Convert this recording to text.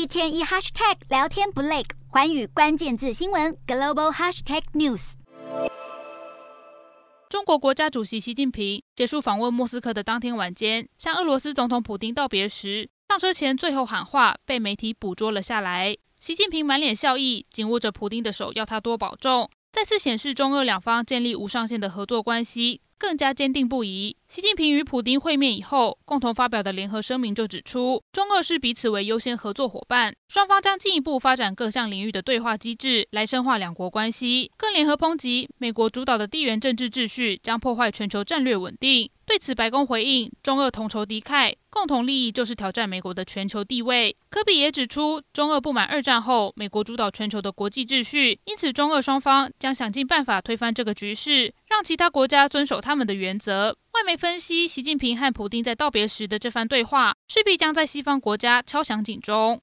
一天一 hashtag 聊天不累，环宇关键字新闻 global hashtag news。中国国家主席习近平结束访问莫斯科的当天晚间，向俄罗斯总统普丁道别时，上车前最后喊话被媒体捕捉了下来。习近平满脸笑意，紧握着普丁的手，要他多保重，再次显示中俄两方建立无上限的合作关系。更加坚定不移。习近平与普丁会面以后，共同发表的联合声明就指出，中俄是彼此为优先合作伙伴，双方将进一步发展各项领域的对话机制，来深化两国关系。更联合抨击美国主导的地缘政治秩序将破坏全球战略稳定。对此，白宫回应：中俄同仇敌忾，共同利益就是挑战美国的全球地位。科比也指出，中俄不满二战后美国主导全球的国际秩序，因此中俄双方将想尽办法推翻这个局势，让其他国家遵守他们的原则。外媒分析，习近平和普丁在道别时的这番对话，势必将在西方国家敲响警钟。